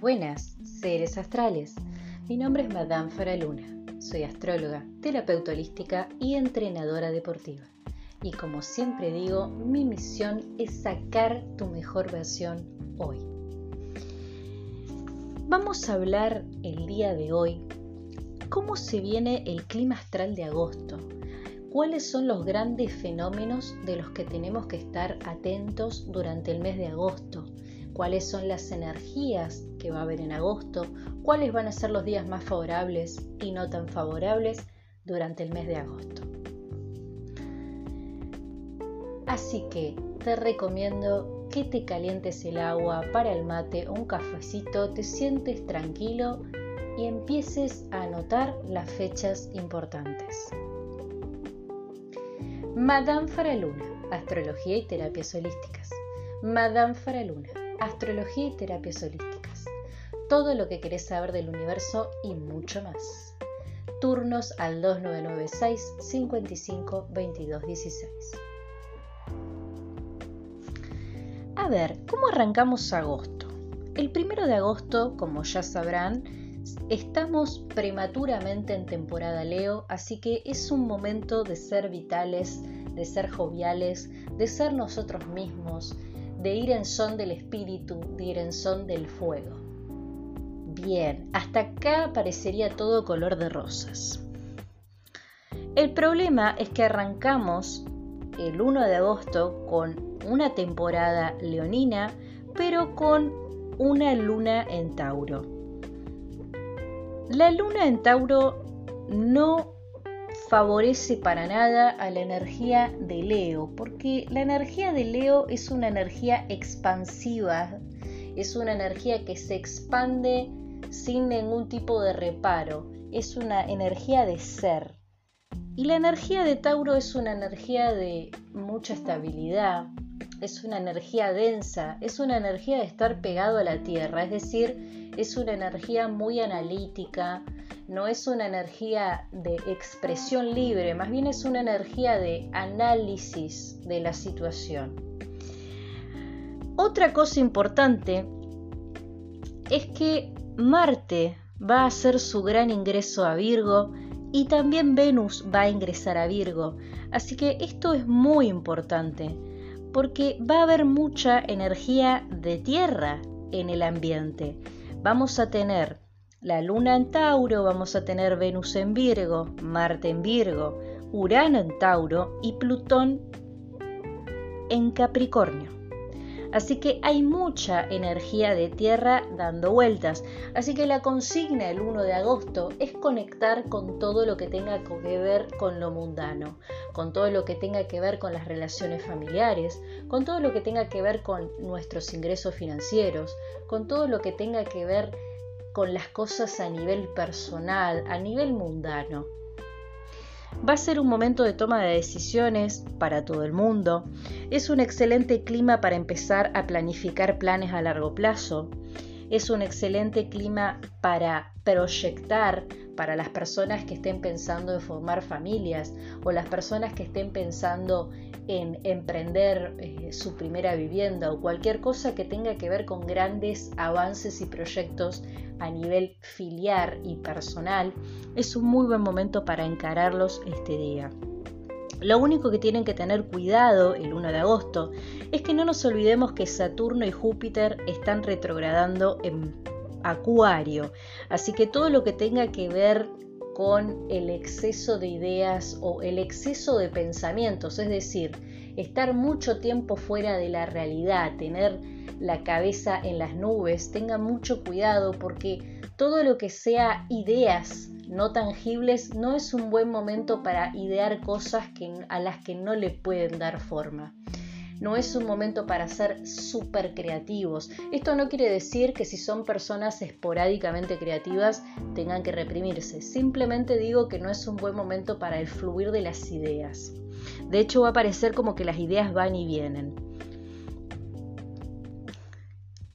Buenas, seres astrales. Mi nombre es Madame Faraluna. Soy astróloga, terapeuta holística y entrenadora deportiva. Y como siempre digo, mi misión es sacar tu mejor versión hoy. Vamos a hablar el día de hoy cómo se viene el clima astral de agosto, cuáles son los grandes fenómenos de los que tenemos que estar atentos durante el mes de agosto, cuáles son las energías que va a haber en agosto, cuáles van a ser los días más favorables y no tan favorables durante el mes de agosto. Así que te recomiendo que te calientes el agua para el mate o un cafecito, te sientes tranquilo y empieces a anotar las fechas importantes. Madame Faraluna, Astrología y Terapias Holísticas. Madame Faraluna, astrología y terapias holísticas. Todo lo que querés saber del universo y mucho más. Turnos al 2996 55 22 16. A ver, ¿cómo arrancamos agosto? El primero de agosto, como ya sabrán, estamos prematuramente en temporada Leo, así que es un momento de ser vitales, de ser joviales, de ser nosotros mismos, de ir en son del espíritu, de ir en son del fuego. Bien, hasta acá parecería todo color de rosas. El problema es que arrancamos el 1 de agosto con una temporada leonina, pero con una luna en Tauro. La luna en Tauro no favorece para nada a la energía de Leo, porque la energía de Leo es una energía expansiva, es una energía que se expande sin ningún tipo de reparo, es una energía de ser. Y la energía de Tauro es una energía de mucha estabilidad, es una energía densa, es una energía de estar pegado a la tierra, es decir, es una energía muy analítica, no es una energía de expresión libre, más bien es una energía de análisis de la situación. Otra cosa importante es que Marte va a hacer su gran ingreso a Virgo y también Venus va a ingresar a Virgo. Así que esto es muy importante porque va a haber mucha energía de tierra en el ambiente. Vamos a tener la luna en Tauro, vamos a tener Venus en Virgo, Marte en Virgo, Urano en Tauro y Plutón en Capricornio. Así que hay mucha energía de tierra dando vueltas. Así que la consigna el 1 de agosto es conectar con todo lo que tenga que ver con lo mundano, con todo lo que tenga que ver con las relaciones familiares, con todo lo que tenga que ver con nuestros ingresos financieros, con todo lo que tenga que ver con las cosas a nivel personal, a nivel mundano. Va a ser un momento de toma de decisiones para todo el mundo. Es un excelente clima para empezar a planificar planes a largo plazo. Es un excelente clima para proyectar para las personas que estén pensando en formar familias o las personas que estén pensando en emprender eh, su primera vivienda o cualquier cosa que tenga que ver con grandes avances y proyectos a nivel filial y personal, es un muy buen momento para encararlos este día. Lo único que tienen que tener cuidado el 1 de agosto es que no nos olvidemos que Saturno y Júpiter están retrogradando en Acuario, así que todo lo que tenga que ver con el exceso de ideas o el exceso de pensamientos, es decir, estar mucho tiempo fuera de la realidad, tener la cabeza en las nubes, tengan mucho cuidado porque todo lo que sea ideas no tangibles no es un buen momento para idear cosas a las que no le pueden dar forma. No es un momento para ser súper creativos. Esto no quiere decir que si son personas esporádicamente creativas tengan que reprimirse. Simplemente digo que no es un buen momento para el fluir de las ideas. De hecho va a parecer como que las ideas van y vienen.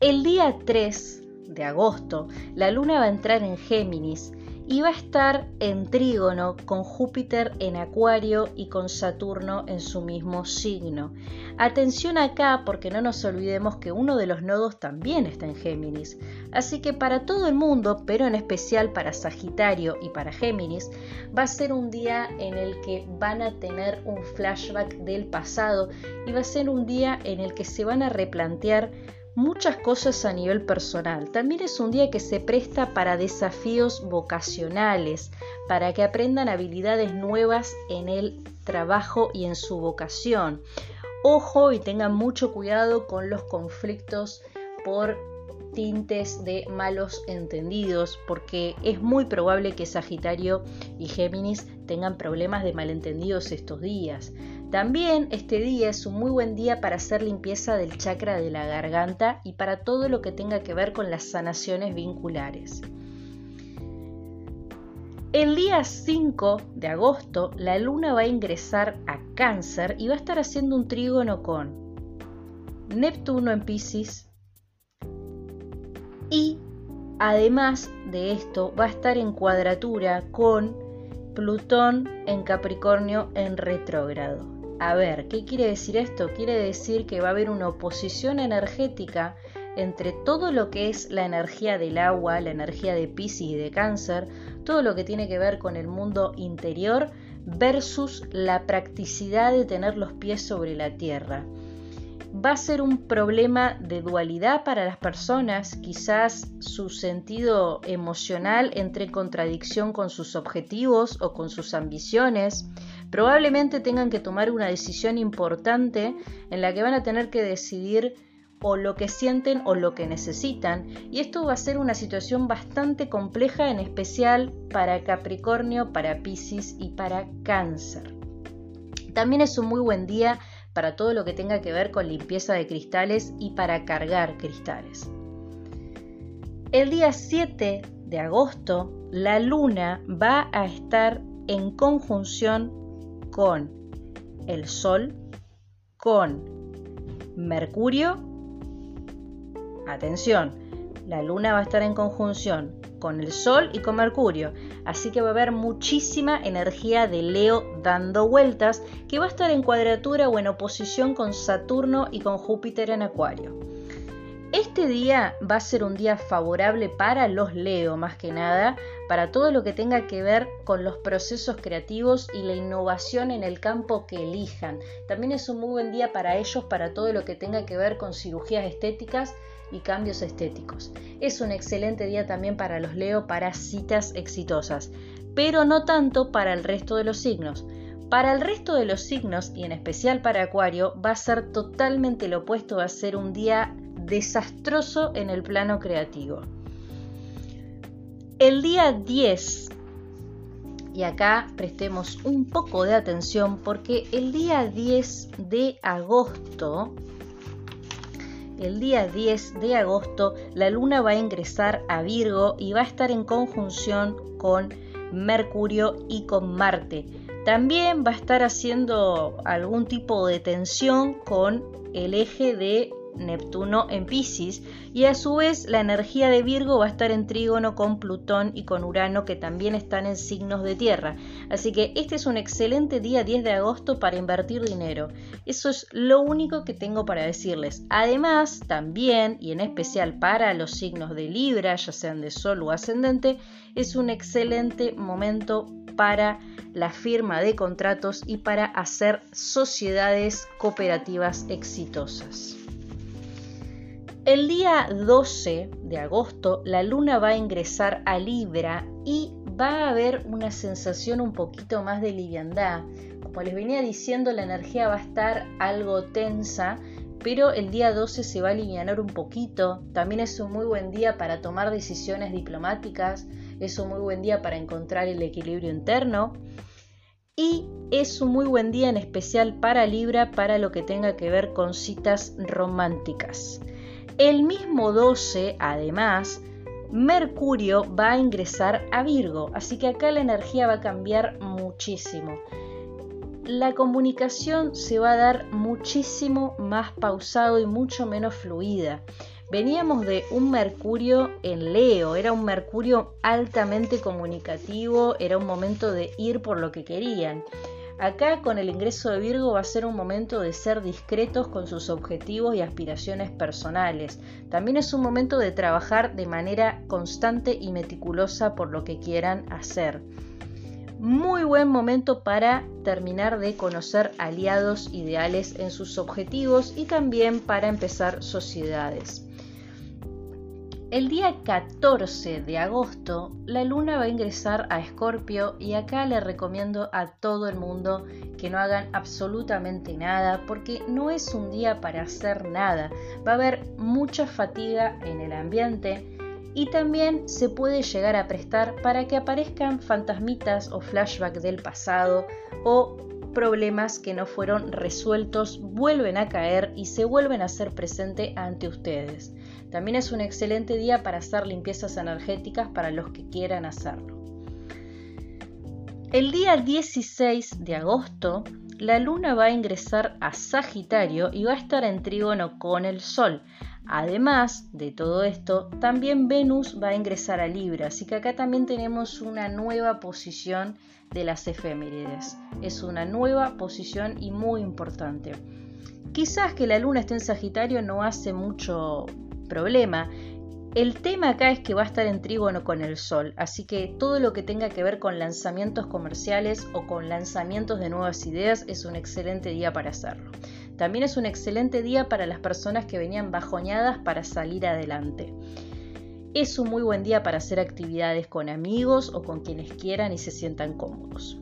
El día 3 de agosto, la luna va a entrar en Géminis y va a estar en trígono con Júpiter en Acuario y con Saturno en su mismo signo. Atención acá porque no nos olvidemos que uno de los nodos también está en Géminis. Así que para todo el mundo, pero en especial para Sagitario y para Géminis, va a ser un día en el que van a tener un flashback del pasado y va a ser un día en el que se van a replantear muchas cosas a nivel personal. También es un día que se presta para desafíos vocacionales, para que aprendan habilidades nuevas en el trabajo y en su vocación. Ojo y tengan mucho cuidado con los conflictos por tintes de malos entendidos, porque es muy probable que Sagitario y Géminis tengan problemas de malentendidos estos días. También este día es un muy buen día para hacer limpieza del chakra de la garganta y para todo lo que tenga que ver con las sanaciones vinculares. El día 5 de agosto la luna va a ingresar a cáncer y va a estar haciendo un trígono con Neptuno en Pisces y además de esto va a estar en cuadratura con Plutón en Capricornio en retrógrado. A ver, ¿qué quiere decir esto? Quiere decir que va a haber una oposición energética entre todo lo que es la energía del agua, la energía de Pisces y de Cáncer, todo lo que tiene que ver con el mundo interior versus la practicidad de tener los pies sobre la tierra. Va a ser un problema de dualidad para las personas, quizás su sentido emocional entre en contradicción con sus objetivos o con sus ambiciones probablemente tengan que tomar una decisión importante en la que van a tener que decidir o lo que sienten o lo que necesitan. Y esto va a ser una situación bastante compleja, en especial para Capricornio, para Pisces y para Cáncer. También es un muy buen día para todo lo que tenga que ver con limpieza de cristales y para cargar cristales. El día 7 de agosto, la luna va a estar en conjunción con el Sol, con Mercurio. Atención, la Luna va a estar en conjunción con el Sol y con Mercurio, así que va a haber muchísima energía de Leo dando vueltas que va a estar en cuadratura o en oposición con Saturno y con Júpiter en Acuario. Este día va a ser un día favorable para los Leo, más que nada, para todo lo que tenga que ver con los procesos creativos y la innovación en el campo que elijan. También es un muy buen día para ellos, para todo lo que tenga que ver con cirugías estéticas y cambios estéticos. Es un excelente día también para los Leo para citas exitosas, pero no tanto para el resto de los signos. Para el resto de los signos, y en especial para Acuario, va a ser totalmente lo opuesto, va a ser un día desastroso en el plano creativo. El día 10, y acá prestemos un poco de atención porque el día 10 de agosto, el día 10 de agosto, la luna va a ingresar a Virgo y va a estar en conjunción con Mercurio y con Marte. También va a estar haciendo algún tipo de tensión con el eje de Neptuno en Pisces y a su vez la energía de Virgo va a estar en trígono con Plutón y con Urano que también están en signos de tierra. Así que este es un excelente día 10 de agosto para invertir dinero. Eso es lo único que tengo para decirles. Además, también y en especial para los signos de Libra, ya sean de Sol o ascendente, es un excelente momento para la firma de contratos y para hacer sociedades cooperativas exitosas. El día 12 de agosto la luna va a ingresar a Libra y va a haber una sensación un poquito más de liviandad. Como les venía diciendo, la energía va a estar algo tensa, pero el día 12 se va a aliviar un poquito. También es un muy buen día para tomar decisiones diplomáticas, es un muy buen día para encontrar el equilibrio interno y es un muy buen día en especial para Libra para lo que tenga que ver con citas románticas. El mismo 12, además, Mercurio va a ingresar a Virgo, así que acá la energía va a cambiar muchísimo. La comunicación se va a dar muchísimo más pausado y mucho menos fluida. Veníamos de un Mercurio en Leo, era un Mercurio altamente comunicativo, era un momento de ir por lo que querían. Acá con el ingreso de Virgo va a ser un momento de ser discretos con sus objetivos y aspiraciones personales. También es un momento de trabajar de manera constante y meticulosa por lo que quieran hacer. Muy buen momento para terminar de conocer aliados ideales en sus objetivos y también para empezar sociedades. El día 14 de agosto, la luna va a ingresar a Escorpio y acá le recomiendo a todo el mundo que no hagan absolutamente nada porque no es un día para hacer nada. Va a haber mucha fatiga en el ambiente y también se puede llegar a prestar para que aparezcan fantasmitas o flashbacks del pasado o problemas que no fueron resueltos vuelven a caer y se vuelven a hacer presente ante ustedes. También es un excelente día para hacer limpiezas energéticas para los que quieran hacerlo. El día 16 de agosto, la luna va a ingresar a Sagitario y va a estar en trígono con el Sol. Además de todo esto, también Venus va a ingresar a Libra, así que acá también tenemos una nueva posición de las efemérides. Es una nueva posición y muy importante. Quizás que la luna esté en Sagitario no hace mucho problema. El tema acá es que va a estar en trígono con el Sol, así que todo lo que tenga que ver con lanzamientos comerciales o con lanzamientos de nuevas ideas es un excelente día para hacerlo. También es un excelente día para las personas que venían bajoñadas para salir adelante. Es un muy buen día para hacer actividades con amigos o con quienes quieran y se sientan cómodos.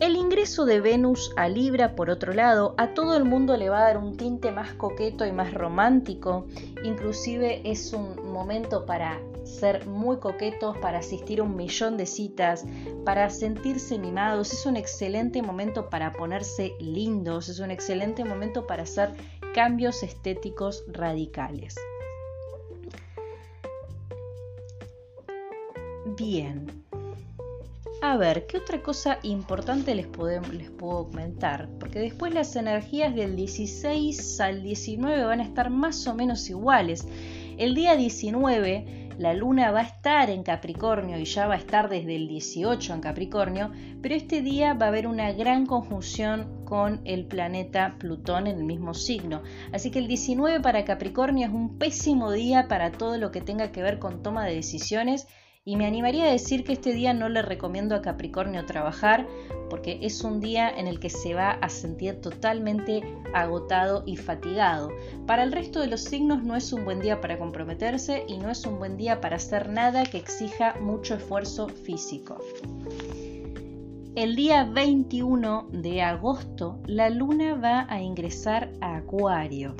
El ingreso de Venus a Libra, por otro lado, a todo el mundo le va a dar un tinte más coqueto y más romántico. Inclusive es un momento para ser muy coquetos, para asistir a un millón de citas, para sentirse mimados. Es un excelente momento para ponerse lindos, es un excelente momento para hacer cambios estéticos radicales. Bien, a ver, ¿qué otra cosa importante les, les puedo comentar? Porque después las energías del 16 al 19 van a estar más o menos iguales. El día 19 la luna va a estar en Capricornio y ya va a estar desde el 18 en Capricornio, pero este día va a haber una gran conjunción con el planeta Plutón en el mismo signo. Así que el 19 para Capricornio es un pésimo día para todo lo que tenga que ver con toma de decisiones y me animaría a decir que este día no le recomiendo a Capricornio trabajar porque es un día en el que se va a sentir totalmente agotado y fatigado. Para el resto de los signos no es un buen día para comprometerse y no es un buen día para hacer nada que exija mucho esfuerzo físico. El día 21 de agosto la luna va a ingresar a Acuario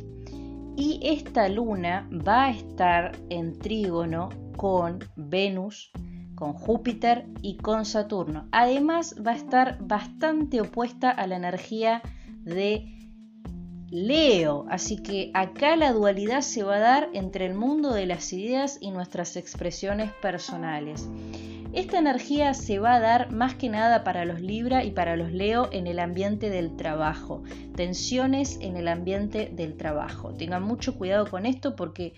y esta luna va a estar en trígono con Venus, con Júpiter y con Saturno. Además va a estar bastante opuesta a la energía de Leo, así que acá la dualidad se va a dar entre el mundo de las ideas y nuestras expresiones personales. Esta energía se va a dar más que nada para los Libra y para los Leo en el ambiente del trabajo. Tensiones en el ambiente del trabajo. Tengan mucho cuidado con esto porque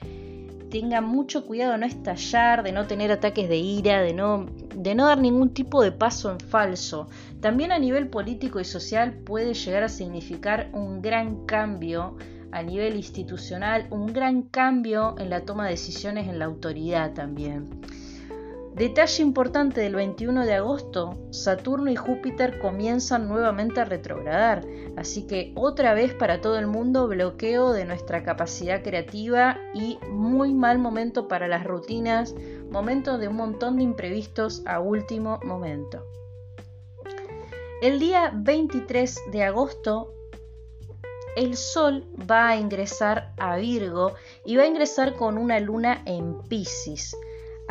tenga mucho cuidado de no estallar, de no tener ataques de ira, de no, de no dar ningún tipo de paso en falso. También a nivel político y social puede llegar a significar un gran cambio a nivel institucional, un gran cambio en la toma de decisiones en la autoridad también. Detalle importante del 21 de agosto, Saturno y Júpiter comienzan nuevamente a retrogradar, así que otra vez para todo el mundo bloqueo de nuestra capacidad creativa y muy mal momento para las rutinas, momento de un montón de imprevistos a último momento. El día 23 de agosto el Sol va a ingresar a Virgo y va a ingresar con una luna en Pisces.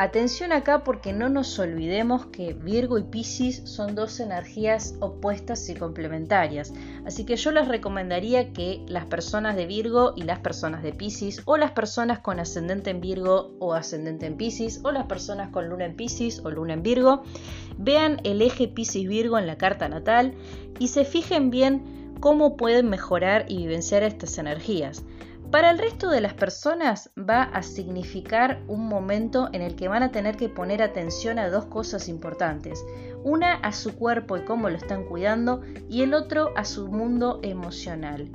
Atención acá porque no nos olvidemos que Virgo y Piscis son dos energías opuestas y complementarias. Así que yo les recomendaría que las personas de Virgo y las personas de Piscis, o las personas con ascendente en Virgo o ascendente en Piscis, o las personas con luna en Piscis o luna en Virgo, vean el eje Piscis-Virgo en la carta natal y se fijen bien cómo pueden mejorar y vivenciar estas energías. Para el resto de las personas va a significar un momento en el que van a tener que poner atención a dos cosas importantes. Una a su cuerpo y cómo lo están cuidando y el otro a su mundo emocional.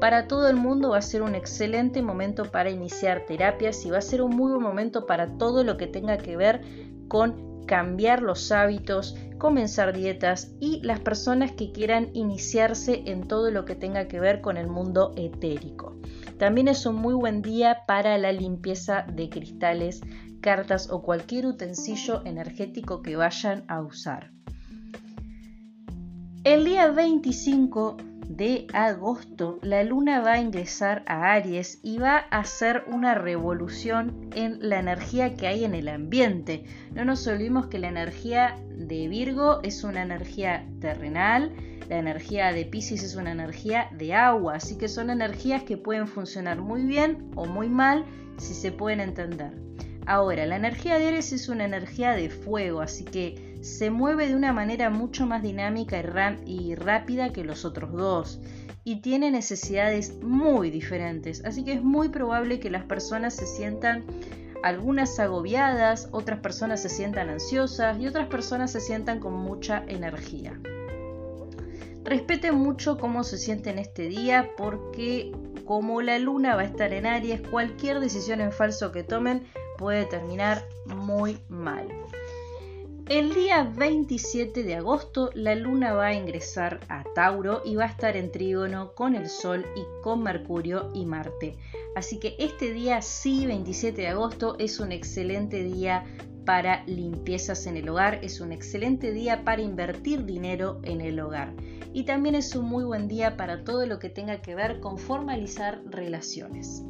Para todo el mundo va a ser un excelente momento para iniciar terapias y va a ser un muy buen momento para todo lo que tenga que ver con cambiar los hábitos, comenzar dietas y las personas que quieran iniciarse en todo lo que tenga que ver con el mundo etérico. También es un muy buen día para la limpieza de cristales, cartas o cualquier utensilio energético que vayan a usar. El día 25 de agosto la luna va a ingresar a Aries y va a hacer una revolución en la energía que hay en el ambiente. No nos olvidemos que la energía de Virgo es una energía terrenal, la energía de Pisces es una energía de agua, así que son energías que pueden funcionar muy bien o muy mal si se pueden entender. Ahora, la energía de Aries es una energía de fuego, así que se mueve de una manera mucho más dinámica y, rápida que los otros dos y tiene necesidades muy diferentes, así que es muy probable que las personas se sientan algunas agobiadas, otras personas se sientan ansiosas y otras personas se sientan con mucha energía. Respeten mucho cómo se sienten este día porque como la luna va a estar en Aries, cualquier decisión en falso que tomen puede terminar muy mal. El día 27 de agosto la luna va a ingresar a Tauro y va a estar en trígono con el Sol y con Mercurio y Marte. Así que este día sí, 27 de agosto, es un excelente día para limpiezas en el hogar, es un excelente día para invertir dinero en el hogar y también es un muy buen día para todo lo que tenga que ver con formalizar relaciones.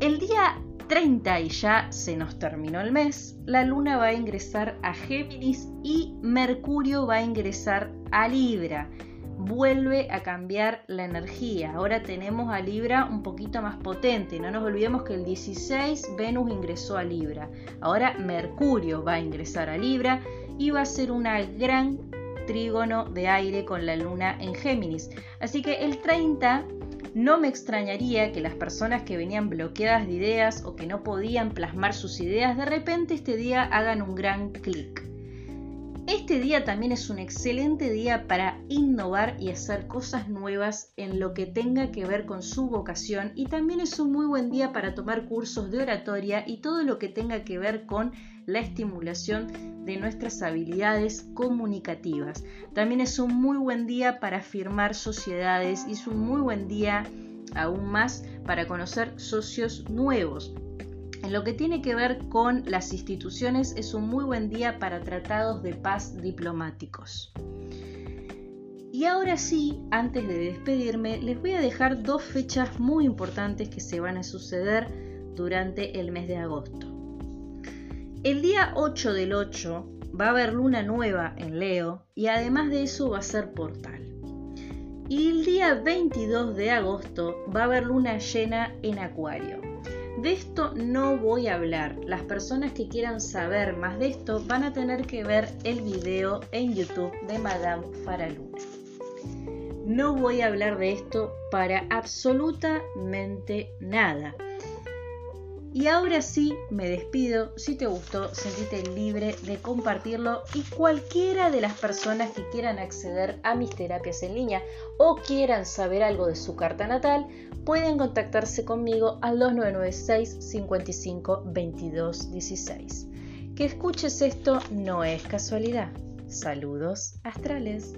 El día 30 y ya se nos terminó el mes, la luna va a ingresar a Géminis y Mercurio va a ingresar a Libra vuelve a cambiar la energía. Ahora tenemos a Libra un poquito más potente. No nos olvidemos que el 16 Venus ingresó a Libra. Ahora Mercurio va a ingresar a Libra y va a ser una gran trígono de aire con la luna en Géminis. Así que el 30 no me extrañaría que las personas que venían bloqueadas de ideas o que no podían plasmar sus ideas de repente este día hagan un gran clic. Este día también es un excelente día para innovar y hacer cosas nuevas en lo que tenga que ver con su vocación y también es un muy buen día para tomar cursos de oratoria y todo lo que tenga que ver con la estimulación de nuestras habilidades comunicativas. También es un muy buen día para firmar sociedades y es un muy buen día aún más para conocer socios nuevos. En lo que tiene que ver con las instituciones es un muy buen día para tratados de paz diplomáticos. Y ahora sí, antes de despedirme, les voy a dejar dos fechas muy importantes que se van a suceder durante el mes de agosto. El día 8 del 8 va a haber luna nueva en Leo y además de eso va a ser portal. Y el día 22 de agosto va a haber luna llena en Acuario. De esto no voy a hablar. Las personas que quieran saber más de esto van a tener que ver el video en YouTube de Madame Faraluna. No voy a hablar de esto para absolutamente nada. Y ahora sí, me despido. Si te gustó, sentite libre de compartirlo y cualquiera de las personas que quieran acceder a mis terapias en línea o quieran saber algo de su carta natal, pueden contactarse conmigo al 2996 55 22 16. Que escuches esto no es casualidad. Saludos astrales.